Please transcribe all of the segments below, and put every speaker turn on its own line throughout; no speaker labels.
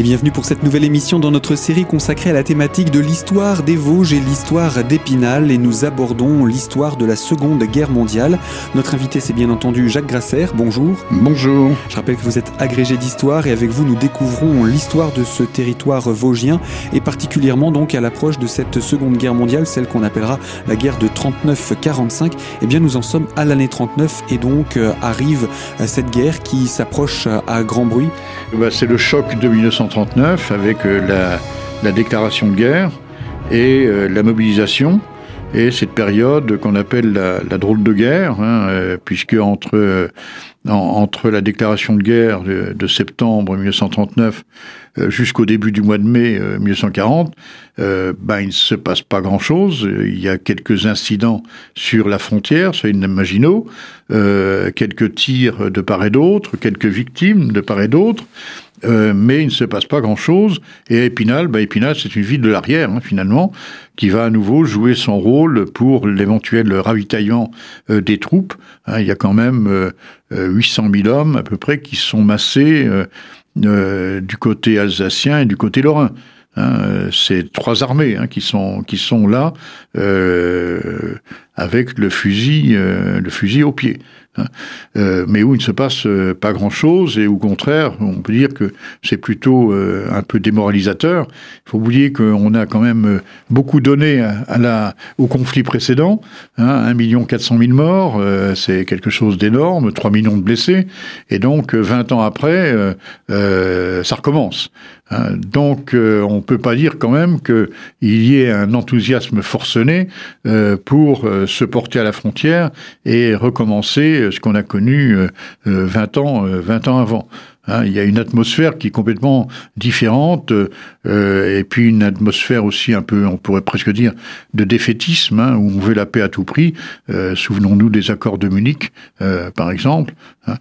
Et bienvenue pour cette nouvelle émission dans notre série consacrée à la thématique de l'histoire des Vosges et l'histoire d'Épinal. Et nous abordons l'histoire de la Seconde Guerre mondiale. Notre invité, c'est bien entendu Jacques Grasser. Bonjour.
Bonjour.
Je rappelle que vous êtes agrégé d'histoire et avec vous, nous découvrons l'histoire de ce territoire vosgien et particulièrement donc à l'approche de cette Seconde Guerre mondiale, celle qu'on appellera la guerre de 39-45. Eh bien, nous en sommes à l'année 39 et donc euh, arrive euh, cette guerre qui s'approche à grand bruit.
Bah, c'est le choc de 1939 avec euh, la, déclaration de guerre et euh, la mobilisation. Et cette période qu'on appelle la, drôle de guerre, hein, euh, puisque entre entre la déclaration de guerre de, septembre 1939 jusqu'au début du mois de mai 1940, ben, il ne se passe pas grand-chose. Il y a quelques incidents sur la frontière, sur une Maginot, quelques tirs de part et d'autre, quelques victimes de part et d'autre. Euh, mais il ne se passe pas grand-chose. Et Épinal, bah Épinal, c'est une ville de l'arrière, hein, finalement, qui va à nouveau jouer son rôle pour l'éventuel ravitaillement euh, des troupes. Hein, il y a quand même euh, 800 000 hommes, à peu près, qui sont massés euh, du côté alsacien et du côté lorrain. Hein, c'est trois armées hein, qui sont qui sont là avec le fusil le fusil au pied. Hein. Euh, mais où il ne se passe euh, pas grand-chose et au contraire, on peut dire que c'est plutôt euh, un peu démoralisateur. Il faut oublier qu'on a quand même beaucoup donné à, la, au conflit précédent, hein, 1 million 400 000 morts, c'est quelque chose d'énorme, 3 millions de blessés, et donc 20 ans après, ça recommence. Hein. Donc on ne peut pas dire quand même qu'il y ait un enthousiasme forcené pour se porter à la frontière et recommencer ce qu'on a connu 20 euh, euh, ans, 20 euh, ans avant. Hein, il y a une atmosphère qui est complètement différente, euh, et puis une atmosphère aussi un peu, on pourrait presque dire, de défaitisme, hein, où on veut la paix à tout prix. Euh, souvenons-nous des accords de Munich, euh, par exemple. Hein.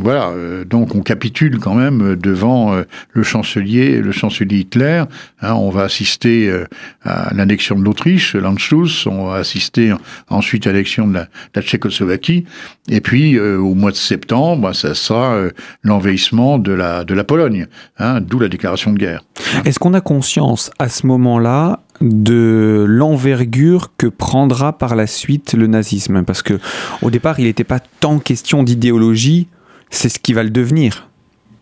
voilà, donc on capitule quand même devant le chancelier, le chancelier Hitler. Hein. on va assister à l'annexion de l'Autriche, l'Anschluss. On va assister ensuite à l'élection de la, Tchécoslovaquie. Et puis au mois de septembre, ça sera euh, l'envahissement de la, de la Pologne, hein, d'où la déclaration de guerre.
Est-ce qu'on a conscience à ce moment-là de l'envergure que prendra par la suite le nazisme Parce que au départ, il n'était pas tant question d'idéologie, c'est ce qui va le devenir.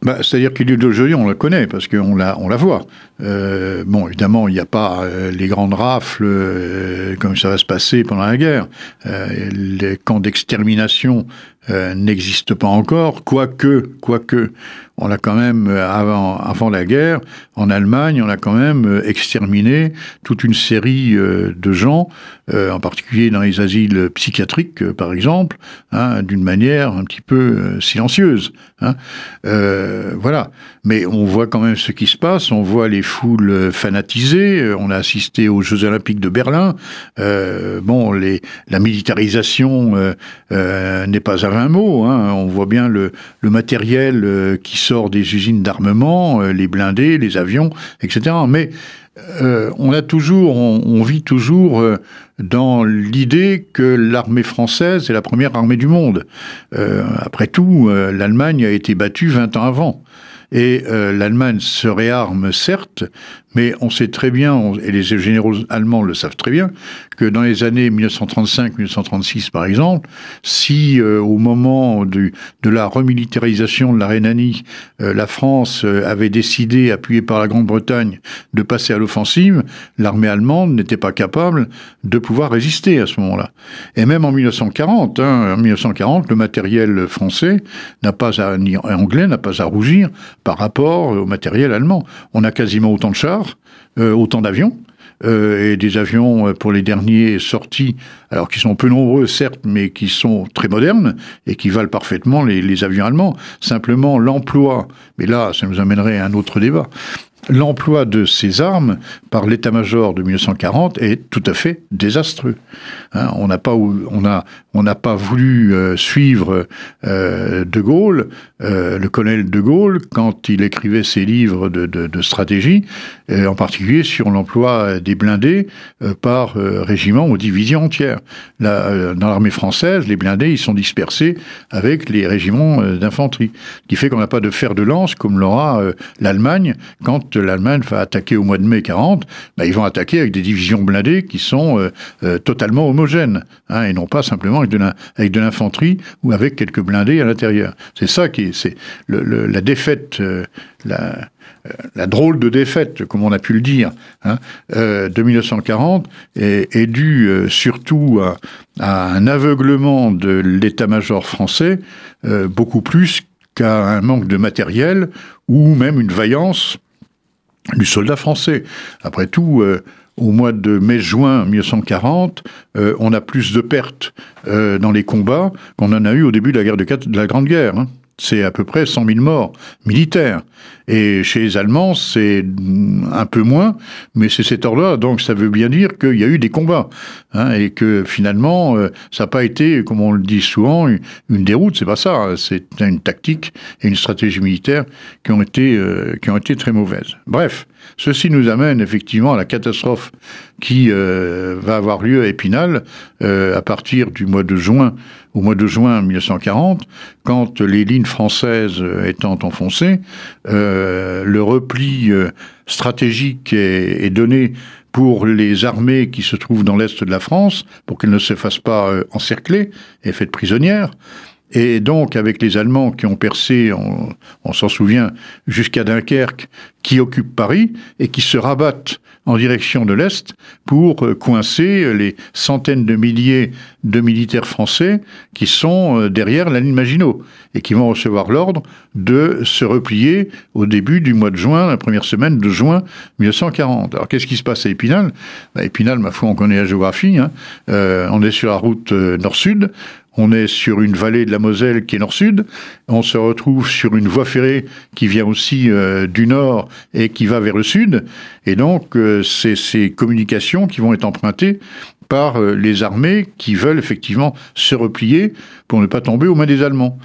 Bah, C'est-à-dire que l'idéologie, on la connaît, parce qu'on la, on la voit. Euh, bon, évidemment, il n'y a pas euh, les grandes rafles euh, comme ça va se passer pendant la guerre. les camps d'extermination n'existent pas encore, quoique, quoique, on a quand même, avant, avant la guerre, en Allemagne, on a quand même exterminé toute une série de gens, en particulier dans les asiles psychiatriques, par exemple, hein, d'une manière un petit peu silencieuse. Hein. voilà. Mais on voit quand même ce qui se passe, on voit les foule fanatisée. Euh, on a assisté aux Jeux Olympiques de Berlin. Euh, bon, la militarisation euh, n'est pas 20 mots. Hein. On voit bien le, matériel qui sort des usines d'armement, les blindés, les avions, etc. Mais on a toujours, on, vit toujours dans l'idée que l'armée française est la première armée du monde. après tout, l'Allemagne a été battue 20 ans avant. Et euh, l'Allemagne se réarme, certes, mais on sait très bien, et les généraux allemands le savent très bien, que dans les années 1935-1936, par exemple, si euh, au moment de la remilitarisation de la Rhénanie, euh, la France euh, avait décidé, appuyée par la Grande-Bretagne, de passer à l'offensive, l'armée allemande n'était pas capable de pouvoir résister à ce moment-là. Et même en 1940, hein, en 1940, le matériel français n'a pas à, ni anglais n'a pas à rougir par rapport au matériel allemand. On a quasiment autant de chars, euh, autant d'avions. Euh, et des avions euh, pour les derniers sortis, alors qui sont peu nombreux certes, mais qui sont très modernes et qui valent parfaitement les, les avions allemands. Simplement l'emploi, mais là ça nous amènerait à un autre débat, l'emploi de ces armes par l'état-major de 1940 est tout à fait désastreux. Hein, on n'a pas, voulu euh, suivre euh, De Gaulle, euh, le colonel De Gaulle, quand il écrivait ses livres de, stratégie, en particulier sur l'emploi des blindés par régiment ou division entière. Dans l'armée française, les blindés, ils sont dispersés avec les régiments d'infanterie, ce qui fait qu'on n'a pas de fer de lance comme l'aura l'Allemagne quand l'Allemagne va attaquer au mois de mai 40. Bah, ils vont attaquer avec des divisions blindées qui sont totalement homogènes hein, et non pas simplement avec de l'infanterie ou avec quelques blindés à l'intérieur. C'est ça qui c'est la défaite, euh, euh, la, drôle de défaite, comme on a pu le dire, hein, euh, de 1940 est, est due surtout à, un aveuglement de l'état-major français, beaucoup plus qu'à un manque de matériel ou même une vaillance du soldat français. Après tout, au mois de mai-juin 1940, euh, on a plus de pertes euh, dans les combats qu'on en a eu au début de la, de la Grande Guerre. Hein. C'est à peu près 100 000 morts militaires. Et chez les Allemands, c'est un peu moins, mais c'est cet ordre-là. Donc ça veut bien dire qu'il y a eu des combats. Hein, et que finalement, euh, ça n'a pas été, comme on le dit souvent, une déroute. C'est pas ça. Hein. C'est une tactique et une stratégie militaire qui ont été, qui ont été très mauvaises. Bref, Ceci nous amène effectivement à la catastrophe qui euh, va avoir lieu à Épinal euh, à partir du mois de juin, au mois de juin 1940, quand les lignes françaises étant enfoncées, euh, le repli stratégique est, donné pour les armées qui se trouvent dans l'est de la France, pour qu'elles ne se fassent pas encercler et faites prisonnières. Et donc, avec les Allemands qui ont percé, on, s'en souvient, jusqu'à Dunkerque, qui occupent Paris et qui se rabattent en direction de l'Est pour euh, coincer les centaines de milliers de militaires français qui sont euh, derrière la ligne Maginot et qui vont recevoir l'ordre de se replier au début du mois de juin, la première semaine de juin 1940. Alors qu'est-ce qui se passe à Épinal? Bah, Épinal, ma foi, on connaît la géographie. Hein. Euh, on est sur la route nord-sud. On est sur une vallée de la Moselle qui est nord-sud. On se retrouve sur une voie ferrée qui vient aussi euh, du nord et qui va vers le sud. Et donc, euh, c'est ces communications qui vont être empruntées par euh, les armées qui veulent effectivement se replier pour ne pas tomber aux mains des Allemands.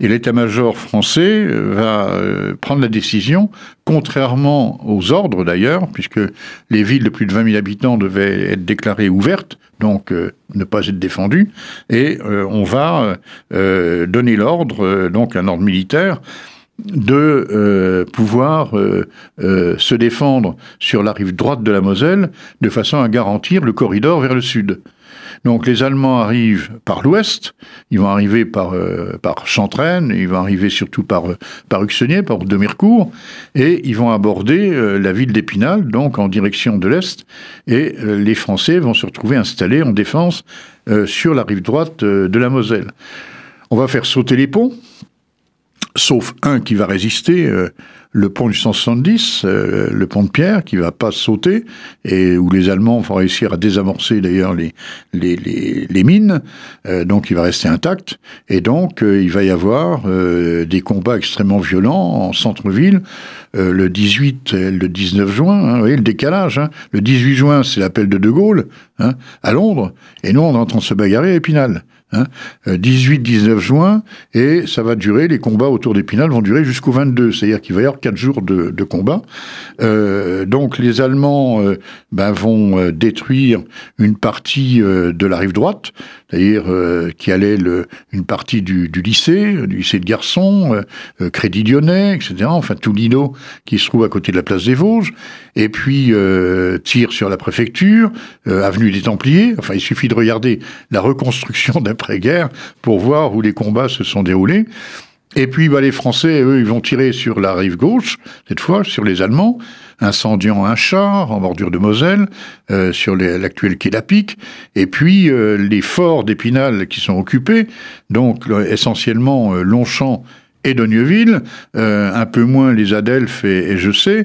Et l'état-major français euh, va euh, prendre la décision, contrairement aux ordres d'ailleurs, puisque les villes de plus de 20 000 habitants devaient être déclarées ouvertes, donc ne pas être défendues, et on va donner l'ordre, donc un ordre militaire, de euh, pouvoir euh, euh, se défendre sur la rive droite de la Moselle de façon à garantir le corridor vers le sud. Donc les Allemands arrivent par l'ouest, ils vont arriver par, par Chantraine, ils vont arriver surtout par, par Uxenier, par de Mercourt, et ils vont aborder la ville d'Épinal, donc en direction de l'est, et les Français vont se retrouver installés en défense sur la rive droite de la Moselle. On va faire sauter les ponts, sauf un qui va résister, euh, le pont du 170, euh, le pont de Pierre, qui va pas sauter, et où les Allemands vont réussir à désamorcer d'ailleurs les, les, les, mines, euh, donc il va rester intact, et donc il va y avoir des combats extrêmement violents en centre-ville, le 18 et le 19 juin, hein, vous voyez le décalage, hein. le 18 juin c'est l'appel de De Gaulle, hein, à Londres, et nous on est en train de se bagarrer à Épinal. 18-19 hein. euh, juin, et ça va durer, les combats autour d'Épinal vont durer jusqu'au 22, c'est-à-dire qu'il va y avoir 4 jours de, de combat. Euh, donc les Allemands euh, ben, vont détruire une partie de la rive droite, c'est-à-dire qui allait le, une partie du, du, lycée, du lycée de garçons, Crédit Lyonnais, etc., enfin tout l'îlot qui se trouve à côté de la place des Vosges, et puis tire sur la préfecture, avenue des Templiers, enfin il suffit de regarder la reconstruction d'un après-guerre pour voir où les combats se sont déroulés. Et puis bah, les Français, eux, ils vont tirer sur la rive gauche, cette fois, sur les Allemands, incendiant un char en bordure de Moselle, euh, sur l'actuel quai et puis euh, les forts d'Épinal qui sont occupés, donc essentiellement euh, Longchamp et Dogneuville, un peu moins les Adelphes et, je sais,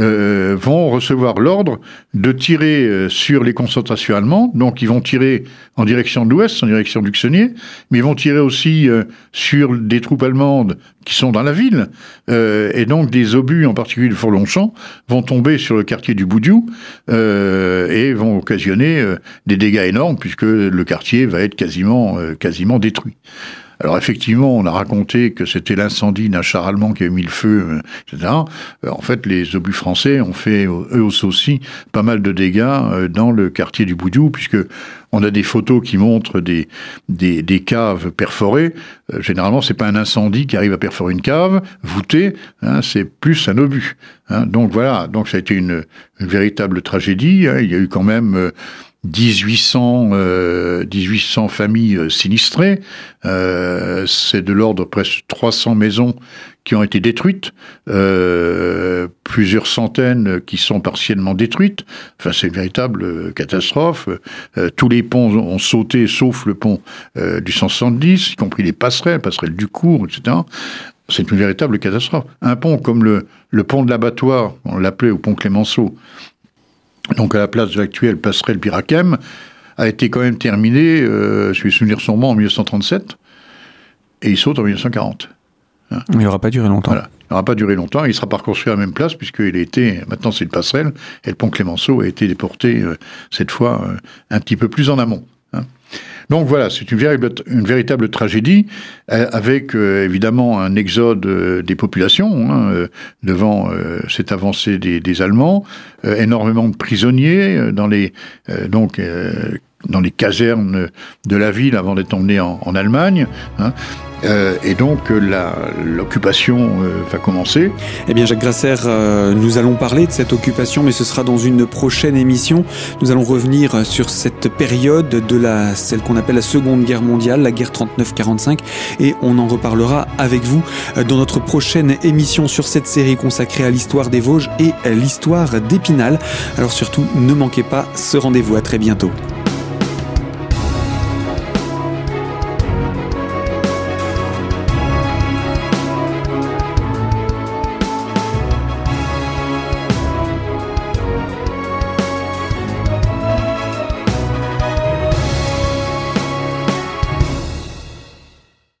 euh, vont recevoir l'ordre de tirer euh, sur les concentrations allemandes. Donc ils vont tirer en direction de l'ouest, en direction d'Uxenier, mais ils vont tirer aussi euh, sur des troupes allemandes qui sont dans la ville. et donc des obus, en particulier de Fourlongchamp, vont tomber sur le quartier du Boudiou et vont occasionner des dégâts énormes puisque le quartier va être quasiment, quasiment détruit. Alors effectivement, on a raconté que c'était l'incendie d'un char allemand qui avait mis le feu, euh, etc. Euh, en fait, les obus français ont fait eux aussi pas mal de dégâts euh, dans le quartier du Boudou, puisque on a des photos qui montrent des, des, caves perforées. généralement, c'est pas un incendie qui arrive à perforer une cave voûtée, hein, c'est plus un obus. Hein. Donc voilà, donc ça a été une, véritable tragédie. Hein. Il y a eu quand même 1800, euh, 1800 familles euh, sinistrées. Euh, c'est de l'ordre presque 300 maisons qui ont été détruites, euh, plusieurs centaines qui sont partiellement détruites. Enfin, c'est une véritable catastrophe. Euh, tous les ponts ont sauté, sauf le pont du 170, y compris les passerelles, passerelles du cours, etc. C'est une véritable catastrophe. Un pont comme le, le pont de l'abattoir, on l'appelait au pont Clémenceau, donc à la place de l'actuelle passerelle Pirakem, a été quand même terminé, euh, je vais souvenir son en 1937, et il saute en 1940.
Hein. il n'aura pas duré longtemps.
Voilà. Il n'aura pas duré longtemps. Il sera pas reconstruit à la même place puisqu'il a été, maintenant c'est le passerelle, et le pont Clémenceau a été déporté euh, cette fois euh, un petit peu plus en amont. Donc voilà, c'est une véritable, une tragédie, euh, avec euh, évidemment un exode euh, des populations hein, devant cette avancée des, des Allemands, énormément de prisonniers dans les donc dans les casernes de la ville avant d'être emmenés en, en Allemagne. Hein. Euh, et donc euh, l'occupation euh, va commencer.
Eh bien Jacques Grasser, nous allons parler de cette occupation, mais ce sera dans une prochaine émission. Nous allons revenir sur cette période de la, celle qu'on appelle la Seconde Guerre mondiale, la guerre 39-45, et on en reparlera avec vous dans notre prochaine émission sur cette série consacrée à l'histoire des Vosges et l'histoire d'Épinal. Alors surtout, ne manquez pas ce rendez-vous. À très bientôt.